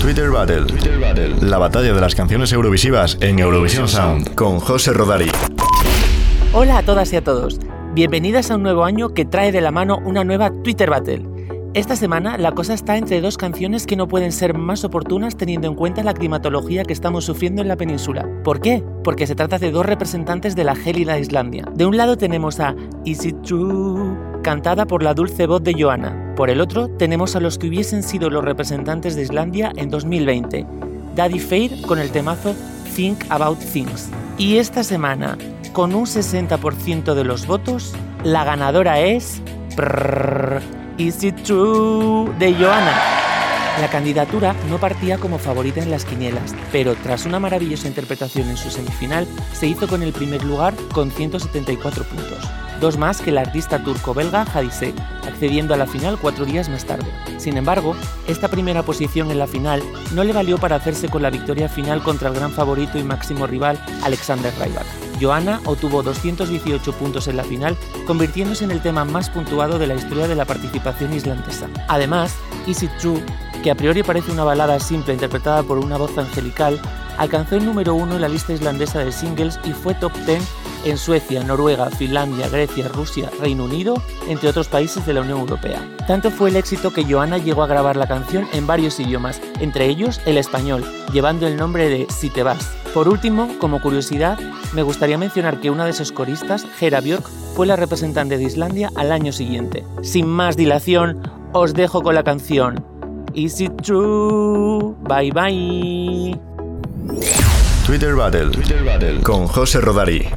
Twitter Battle. La batalla de las canciones eurovisivas en Eurovisión Sound con José Rodari. Hola a todas y a todos. Bienvenidas a un nuevo año que trae de la mano una nueva Twitter Battle. Esta semana la cosa está entre dos canciones que no pueden ser más oportunas teniendo en cuenta la climatología que estamos sufriendo en la península. ¿Por qué? Porque se trata de dos representantes de la gélida Islandia. De un lado tenemos a Is It True, cantada por la dulce voz de Joanna. Por el otro tenemos a los que hubiesen sido los representantes de Islandia en 2020, Daddy Fair con el temazo Think About Things. Y esta semana, con un 60% de los votos, la ganadora es... Is It True de Joanna. La candidatura no partía como favorita en las quinielas, pero tras una maravillosa interpretación en su semifinal, se hizo con el primer lugar con 174 puntos, dos más que el artista turco-belga Hadise, accediendo a la final cuatro días más tarde. Sin embargo, esta primera posición en la final no le valió para hacerse con la victoria final contra el gran favorito y máximo rival Alexander Rybak. Joanna obtuvo 218 puntos en la final, convirtiéndose en el tema más puntuado de la historia de la participación islandesa. Además, Is It True, a priori parece una balada simple interpretada por una voz angelical, alcanzó el número uno en la lista islandesa de singles y fue top 10 en Suecia, Noruega, Finlandia, Grecia, Rusia, Reino Unido, entre otros países de la Unión Europea. Tanto fue el éxito que Joanna llegó a grabar la canción en varios idiomas, entre ellos el español, llevando el nombre de Si te vas. Por último, como curiosidad, me gustaría mencionar que una de sus coristas, Hera Björk, fue la representante de Islandia al año siguiente. Sin más dilación, os dejo con la canción. Is it true? Bye bye. Twitter Battle con José Rodari.